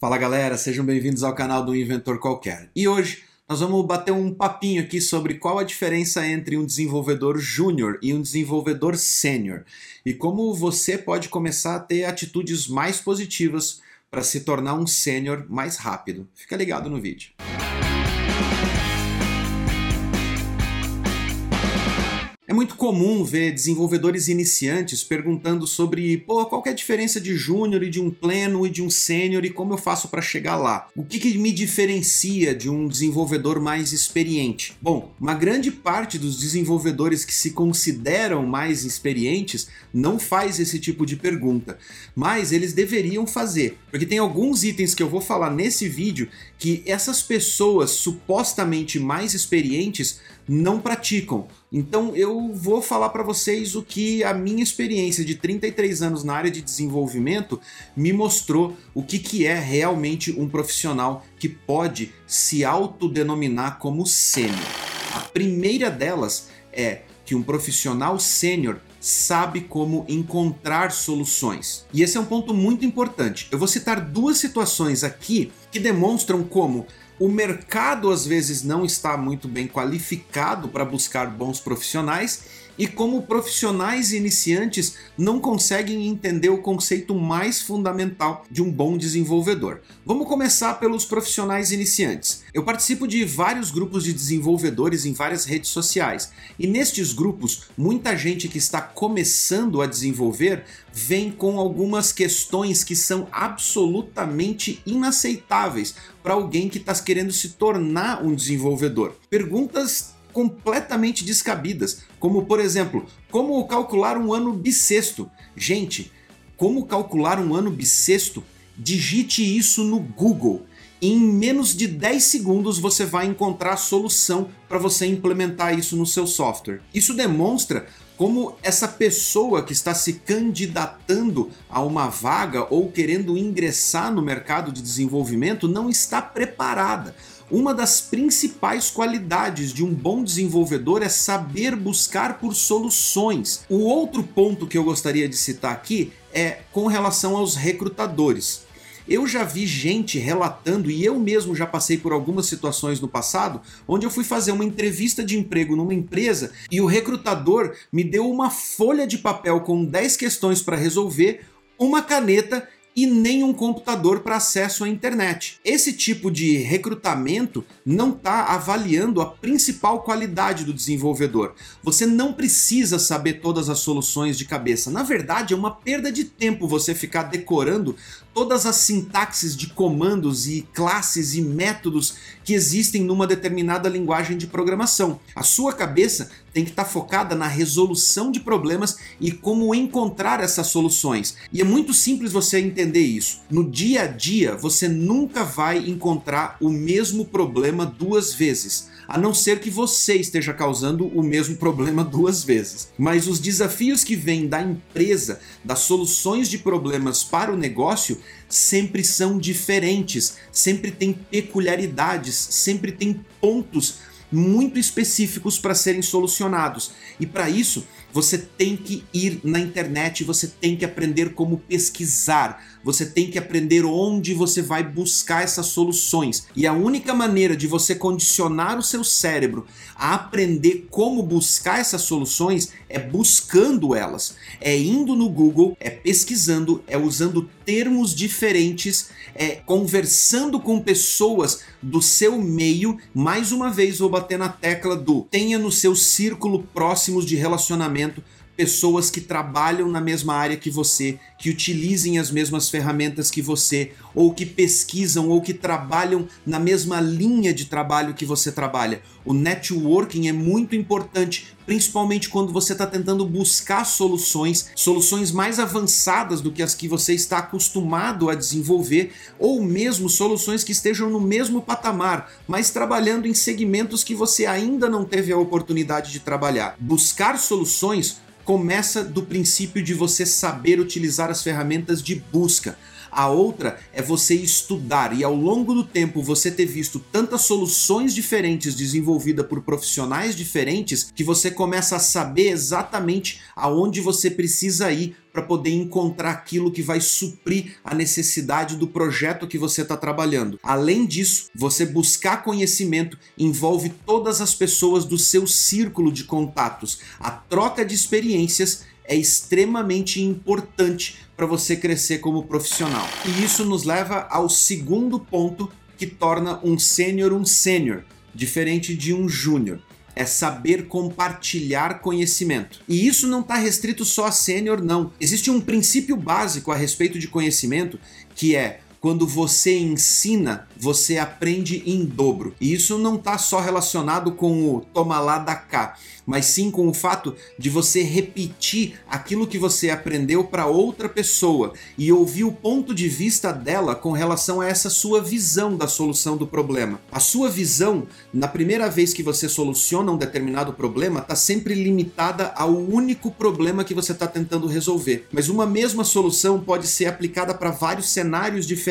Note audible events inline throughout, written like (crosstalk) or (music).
Fala galera, sejam bem-vindos ao canal do Inventor Qualquer. E hoje nós vamos bater um papinho aqui sobre qual a diferença entre um desenvolvedor júnior e um desenvolvedor sênior e como você pode começar a ter atitudes mais positivas para se tornar um sênior mais rápido. Fica ligado no vídeo. Muito comum ver desenvolvedores iniciantes perguntando sobre Pô, qual é a diferença de júnior e de um pleno e de um sênior e como eu faço para chegar lá. O que, que me diferencia de um desenvolvedor mais experiente? Bom, uma grande parte dos desenvolvedores que se consideram mais experientes não faz esse tipo de pergunta, mas eles deveriam fazer, porque tem alguns itens que eu vou falar nesse vídeo que essas pessoas supostamente mais experientes não praticam. Então eu vou falar para vocês o que a minha experiência de 33 anos na área de desenvolvimento me mostrou o que, que é realmente um profissional que pode se autodenominar como sênior. A primeira delas é que um profissional sênior sabe como encontrar soluções. E esse é um ponto muito importante. Eu vou citar duas situações aqui que demonstram como o mercado às vezes não está muito bem qualificado para buscar bons profissionais e como profissionais iniciantes não conseguem entender o conceito mais fundamental de um bom desenvolvedor. Vamos começar pelos profissionais iniciantes. Eu participo de vários grupos de desenvolvedores em várias redes sociais e nestes grupos, muita gente que está começando a desenvolver vem com algumas questões que são absolutamente inaceitáveis para alguém que está querendo se tornar um desenvolvedor. Perguntas completamente descabidas, como por exemplo, como calcular um ano bissexto. Gente, como calcular um ano bissexto? Digite isso no Google. Em menos de 10 segundos você vai encontrar a solução para você implementar isso no seu software. Isso demonstra como essa pessoa que está se candidatando a uma vaga ou querendo ingressar no mercado de desenvolvimento não está preparada. Uma das principais qualidades de um bom desenvolvedor é saber buscar por soluções. O outro ponto que eu gostaria de citar aqui é com relação aos recrutadores. Eu já vi gente relatando, e eu mesmo já passei por algumas situações no passado, onde eu fui fazer uma entrevista de emprego numa empresa e o recrutador me deu uma folha de papel com 10 questões para resolver, uma caneta e nem um computador para acesso à internet. Esse tipo de recrutamento não está avaliando a principal qualidade do desenvolvedor. Você não precisa saber todas as soluções de cabeça. Na verdade, é uma perda de tempo você ficar decorando todas as sintaxes de comandos e classes e métodos que existem numa determinada linguagem de programação. A sua cabeça tem que estar tá focada na resolução de problemas e como encontrar essas soluções. E é muito simples você entender isso. No dia a dia, você nunca vai encontrar o mesmo problema duas vezes a não ser que você esteja causando o mesmo problema (laughs) duas vezes. Mas os desafios que vêm da empresa, das soluções de problemas para o negócio, sempre são diferentes, sempre tem peculiaridades, sempre tem pontos muito específicos para serem solucionados. E para isso, você tem que ir na internet, você tem que aprender como pesquisar, você tem que aprender onde você vai buscar essas soluções. E a única maneira de você condicionar o seu cérebro a aprender como buscar essas soluções é buscando elas, é indo no Google, é pesquisando, é usando termos diferentes, é conversando com pessoas do seu meio. Mais uma vez, vou bater na tecla do tenha no seu círculo próximos de relacionamento pessoas que trabalham na mesma área que você, que utilizem as mesmas ferramentas que você, ou que pesquisam ou que trabalham na mesma linha de trabalho que você trabalha. O networking é muito importante, principalmente quando você está tentando buscar soluções, soluções mais avançadas do que as que você está acostumado a desenvolver, ou mesmo soluções que estejam no mesmo patamar, mas trabalhando em segmentos que você ainda não teve a oportunidade de trabalhar. Buscar soluções começa do princípio de você saber utilizar as ferramentas de busca. A outra é você estudar e ao longo do tempo você ter visto tantas soluções diferentes desenvolvidas por profissionais diferentes que você começa a saber exatamente aonde você precisa ir para poder encontrar aquilo que vai suprir a necessidade do projeto que você está trabalhando. Além disso, você buscar conhecimento envolve todas as pessoas do seu círculo de contatos. A troca de experiências é extremamente importante para você crescer como profissional. E isso nos leva ao segundo ponto que torna um sênior um sênior, diferente de um júnior é saber compartilhar conhecimento. E isso não está restrito só a sênior, não. Existe um princípio básico a respeito de conhecimento que é quando você ensina, você aprende em dobro. E isso não está só relacionado com o toma lá da cá, mas sim com o fato de você repetir aquilo que você aprendeu para outra pessoa e ouvir o ponto de vista dela com relação a essa sua visão da solução do problema. A sua visão, na primeira vez que você soluciona um determinado problema, está sempre limitada ao único problema que você está tentando resolver. Mas uma mesma solução pode ser aplicada para vários cenários diferentes.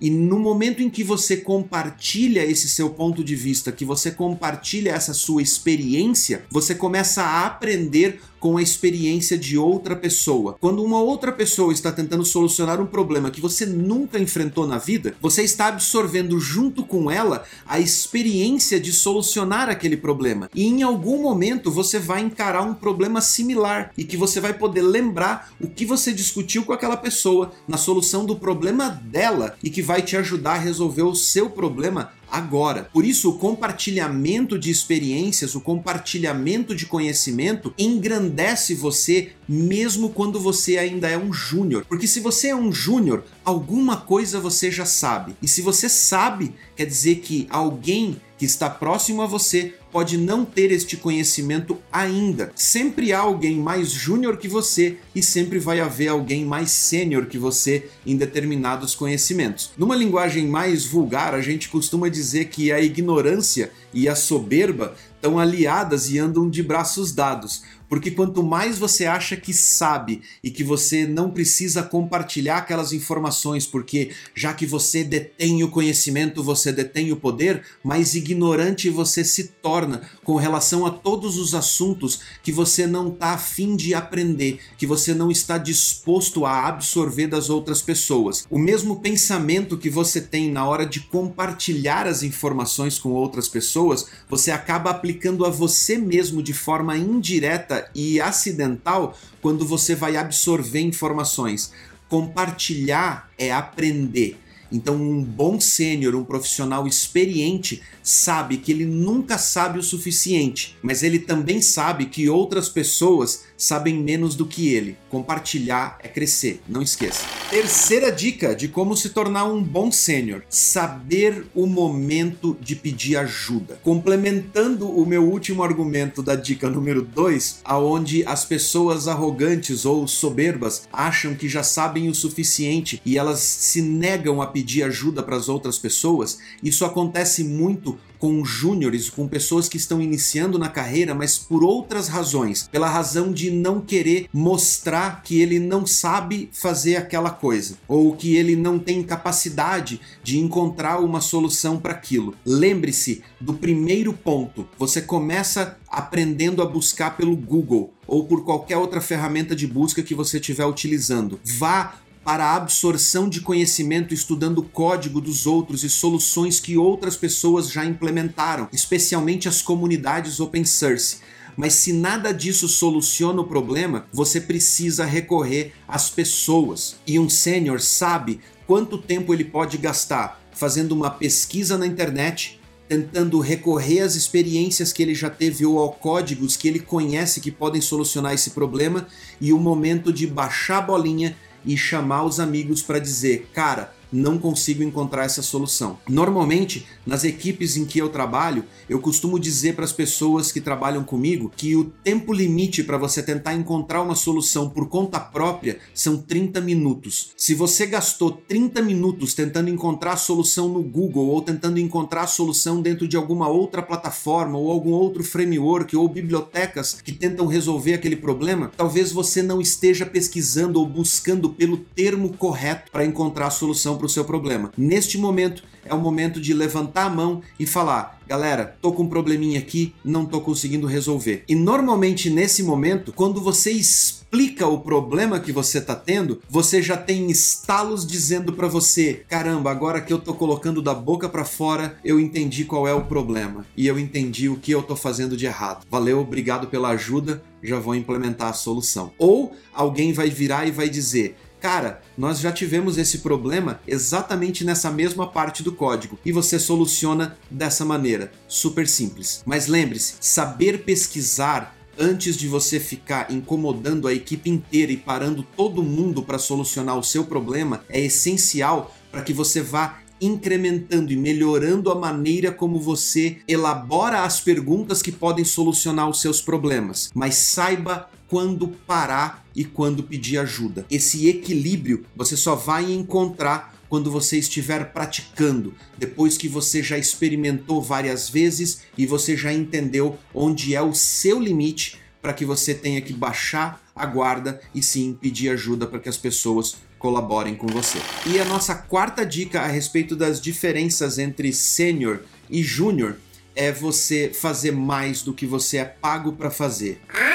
E no momento em que você compartilha esse seu ponto de vista, que você compartilha essa sua experiência, você começa a aprender com a experiência de outra pessoa. Quando uma outra pessoa está tentando solucionar um problema que você nunca enfrentou na vida, você está absorvendo junto com ela a experiência de solucionar aquele problema. E em algum momento você vai encarar um problema similar e que você vai poder lembrar o que você discutiu com aquela pessoa na solução do problema dela e que vai te ajudar a resolver o seu problema agora. Por isso, o compartilhamento de experiências, o compartilhamento de conhecimento engrandece você mesmo quando você ainda é um júnior. Porque se você é um júnior, alguma coisa você já sabe. E se você sabe, quer dizer que alguém que está próximo a você pode não ter este conhecimento ainda. Sempre há alguém mais júnior que você e sempre vai haver alguém mais sênior que você em determinados conhecimentos. Numa linguagem mais vulgar, a gente costuma dizer que a ignorância e a soberba estão aliadas e andam de braços dados. Porque quanto mais você acha que sabe e que você não precisa compartilhar aquelas informações, porque já que você detém o conhecimento, você detém o poder, mais ignorante você se torna com relação a todos os assuntos que você não está afim de aprender, que você não está disposto a absorver das outras pessoas. O mesmo pensamento que você tem na hora de compartilhar as informações com outras pessoas, você acaba aplicando a você mesmo de forma indireta e acidental quando você vai absorver informações. Compartilhar é aprender. Então, um bom sênior, um profissional experiente, sabe que ele nunca sabe o suficiente, mas ele também sabe que outras pessoas sabem menos do que ele. Compartilhar é crescer, não esqueça. Terceira dica de como se tornar um bom sênior: saber o momento de pedir ajuda. Complementando o meu último argumento da dica número 2, aonde as pessoas arrogantes ou soberbas acham que já sabem o suficiente e elas se negam a pedir ajuda para as outras pessoas, isso acontece muito com júniores, com pessoas que estão iniciando na carreira, mas por outras razões, pela razão de não querer mostrar que ele não sabe fazer aquela coisa ou que ele não tem capacidade de encontrar uma solução para aquilo. Lembre-se do primeiro ponto. Você começa aprendendo a buscar pelo Google ou por qualquer outra ferramenta de busca que você estiver utilizando. Vá para a absorção de conhecimento estudando o código dos outros e soluções que outras pessoas já implementaram, especialmente as comunidades open source. Mas se nada disso soluciona o problema, você precisa recorrer às pessoas. E um sênior sabe quanto tempo ele pode gastar fazendo uma pesquisa na internet, tentando recorrer às experiências que ele já teve ou ao códigos que ele conhece que podem solucionar esse problema, e o momento de baixar a bolinha e chamar os amigos para dizer: cara, não consigo encontrar essa solução. Normalmente, nas equipes em que eu trabalho, eu costumo dizer para as pessoas que trabalham comigo que o tempo limite para você tentar encontrar uma solução por conta própria são 30 minutos. Se você gastou 30 minutos tentando encontrar a solução no Google ou tentando encontrar a solução dentro de alguma outra plataforma ou algum outro framework ou bibliotecas que tentam resolver aquele problema, talvez você não esteja pesquisando ou buscando pelo termo correto para encontrar a solução para o seu problema. Neste momento é o momento de levantar a mão e falar: galera, tô com um probleminha aqui, não tô conseguindo resolver. E normalmente nesse momento, quando você explica o problema que você tá tendo, você já tem estalos dizendo para você: caramba, agora que eu tô colocando da boca para fora, eu entendi qual é o problema e eu entendi o que eu tô fazendo de errado. Valeu, obrigado pela ajuda, já vou implementar a solução. Ou alguém vai virar e vai dizer: Cara, nós já tivemos esse problema exatamente nessa mesma parte do código e você soluciona dessa maneira, super simples. Mas lembre-se, saber pesquisar antes de você ficar incomodando a equipe inteira e parando todo mundo para solucionar o seu problema é essencial para que você vá incrementando e melhorando a maneira como você elabora as perguntas que podem solucionar os seus problemas. Mas saiba quando parar e quando pedir ajuda. Esse equilíbrio você só vai encontrar quando você estiver praticando, depois que você já experimentou várias vezes e você já entendeu onde é o seu limite para que você tenha que baixar a guarda e sim pedir ajuda para que as pessoas colaborem com você. E a nossa quarta dica a respeito das diferenças entre sênior e júnior é você fazer mais do que você é pago para fazer. Mas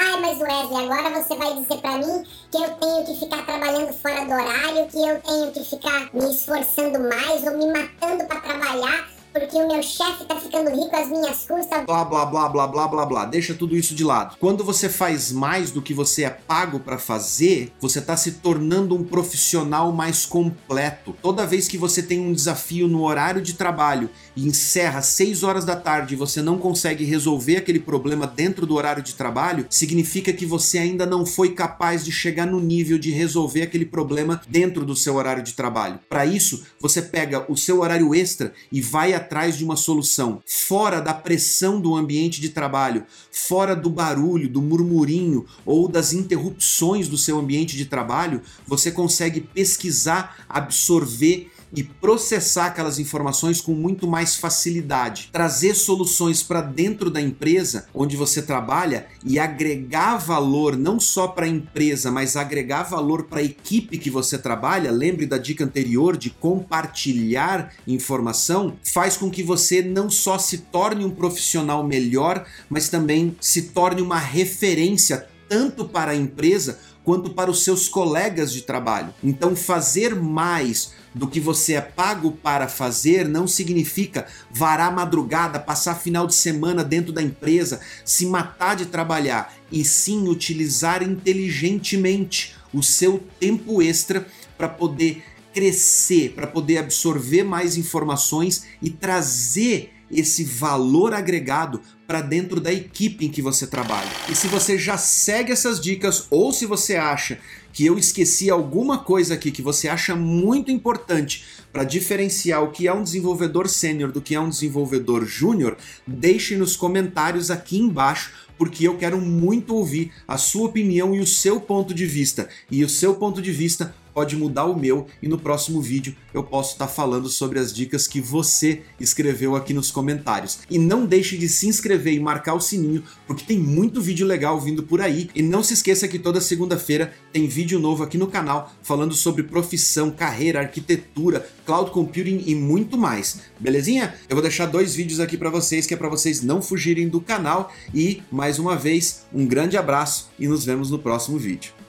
Wesley, agora você vai dizer para mim que eu tenho que ficar trabalhando fora do horário, que eu tenho que ficar me esforçando mais ou me matando para trabalhar porque o meu chefe tá ficando rico às minhas custas. Blá, blá, blá, blá, blá, blá, blá. Deixa tudo isso de lado. Quando você faz mais do que você é pago para fazer, você tá se tornando um profissional mais completo. Toda vez que você tem um desafio no horário de trabalho e encerra 6 horas da tarde e você não consegue resolver aquele problema dentro do horário de trabalho, significa que você ainda não foi capaz de chegar no nível de resolver aquele problema dentro do seu horário de trabalho. Para isso, você pega o seu horário extra e vai atrás de uma solução, fora da pressão do ambiente de trabalho, fora do barulho, do murmurinho ou das interrupções do seu ambiente de trabalho, você consegue pesquisar, absorver e processar aquelas informações com muito mais facilidade. Trazer soluções para dentro da empresa onde você trabalha e agregar valor não só para a empresa, mas agregar valor para a equipe que você trabalha. Lembre da dica anterior de compartilhar informação, faz com que você não só se torne um profissional melhor, mas também se torne uma referência tanto para a empresa quanto para os seus colegas de trabalho. Então, fazer mais do que você é pago para fazer não significa varar madrugada, passar final de semana dentro da empresa, se matar de trabalhar, e sim utilizar inteligentemente o seu tempo extra para poder crescer, para poder absorver mais informações e trazer esse valor agregado para dentro da equipe em que você trabalha. E se você já segue essas dicas ou se você acha que eu esqueci alguma coisa aqui que você acha muito importante para diferenciar o que é um desenvolvedor sênior do que é um desenvolvedor júnior, deixe nos comentários aqui embaixo porque eu quero muito ouvir a sua opinião e o seu ponto de vista. E o seu ponto de vista pode mudar o meu e no próximo vídeo eu posso estar falando sobre as dicas que você escreveu aqui nos comentários. E não deixe de se inscrever e marcar o sininho, porque tem muito vídeo legal vindo por aí. E não se esqueça que toda segunda-feira tem vídeo novo aqui no canal falando sobre profissão, carreira, arquitetura, cloud computing e muito mais. Belezinha? Eu vou deixar dois vídeos aqui para vocês que é para vocês não fugirem do canal e mais uma vez um grande abraço e nos vemos no próximo vídeo.